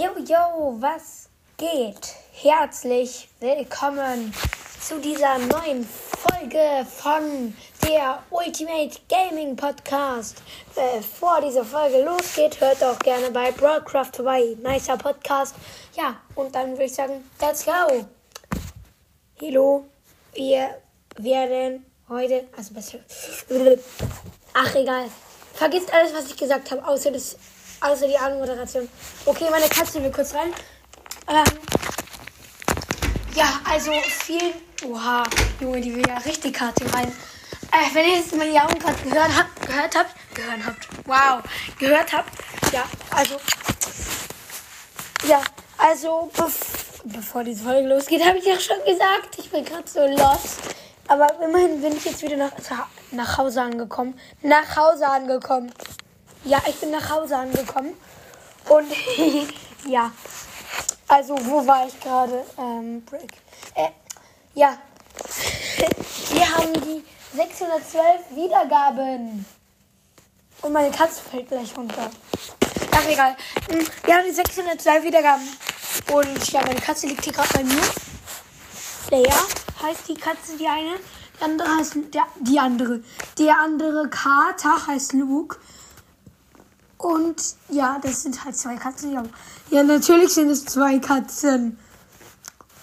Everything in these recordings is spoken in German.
Yo, yo, was geht? Herzlich willkommen zu dieser neuen Folge von der Ultimate Gaming Podcast. Bevor diese Folge losgeht, hört auch gerne bei Broadcraft vorbei. Nicer Podcast. Ja, und dann würde ich sagen, let's go. Hallo, wir werden heute, also besser, ach egal, vergisst alles, was ich gesagt habe, außer das also die Anmoderation. Okay, meine Katze will kurz rein. Ähm, ja, also viel. Oha, Junge, die will ja richtig Karte rein. Äh, wenn ihr jetzt die Augen gerade gehört habt, gehört habt, gehört habt, wow, gehört habt, ja, also, ja, also, bev bevor diese Folge losgeht, habe ich ja schon gesagt, ich bin gerade so lost. Aber immerhin bin ich jetzt wieder nach, nach Hause angekommen. Nach Hause angekommen. Ja, ich bin nach Hause angekommen. Und ja, also wo war ich gerade? Ähm, Break. Äh, ja, wir haben die 612 Wiedergaben. Und meine Katze fällt gleich runter. Ach, egal. Hm, wir haben die 602 Wiedergaben. Und ja, meine Katze liegt hier gerade bei mir. Leia heißt die Katze, die eine. Die andere heißt der, die andere. Der andere Kater heißt Luke. Und ja, das sind halt zwei Katzen. Ja, ja natürlich sind es zwei Katzen.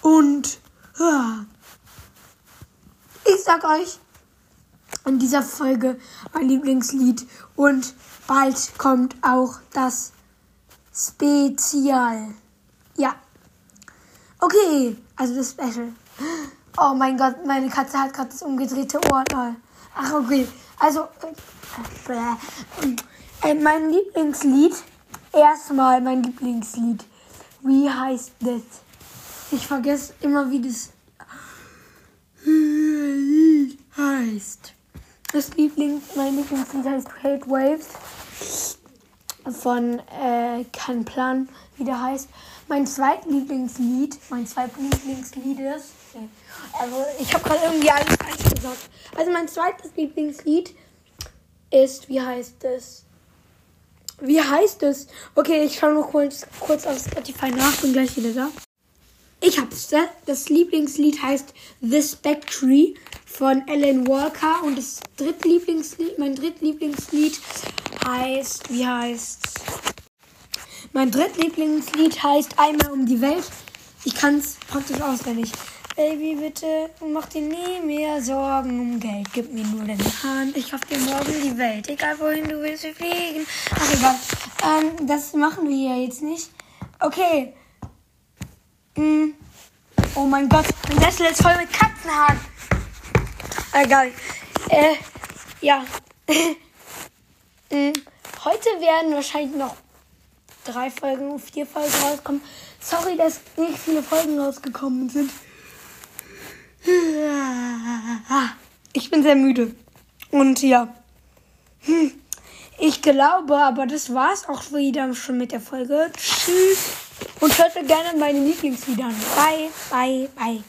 Und ja, ich sag euch in dieser Folge mein Lieblingslied. Und bald kommt auch das Spezial. Ja. Okay, also das Special. Oh mein Gott, meine Katze hat gerade das umgedrehte Ohr. Ach, okay. Also, äh, äh, mein Lieblingslied. Erstmal mein Lieblingslied. Wie heißt das? Ich vergesse immer, wie das Lied heißt. Das Lieblings, mein Lieblingslied heißt Hate Waves von äh, kein Plan, wie der heißt. Mein zweitlieblingslied, mein zweitlieblingslied ist. Also ich habe gerade irgendwie alles falsch gesagt. Also mein zweites Lieblingslied ist, wie heißt es? Wie heißt es? Okay, ich schaue noch kurz, kurz auf Spotify nach, bin gleich wieder da. Ich hab's. Das Lieblingslied heißt The Spectre von Alan Walker und das drittlieblingslied, mein drittlieblingslied heißt, wie heißt's? Mein drittlieblingslied heißt Einmal um die Welt. Ich kann's praktisch auswendig. Baby, bitte mach dir nie mehr Sorgen um Geld. Gib mir nur deine Hand. Ich hoffe dir morgen die Welt. Egal wohin du willst, wir fliegen. Ach egal. Ähm, das machen wir hier jetzt nicht. Okay. Hm. Oh mein Gott, mein Sessel ist voll mit Katzenhaaren. Egal. Äh, ja. hm. Heute werden wahrscheinlich noch drei Folgen, vier Folgen rauskommen. Sorry, dass nicht viele Folgen rausgekommen sind. Ich bin sehr müde. Und ja. Hm. Ich glaube, aber das war's auch wieder schon mit der Folge. Tschüss. Und hört mir gerne meine Lieblingslieder an. Bye, bye, bye.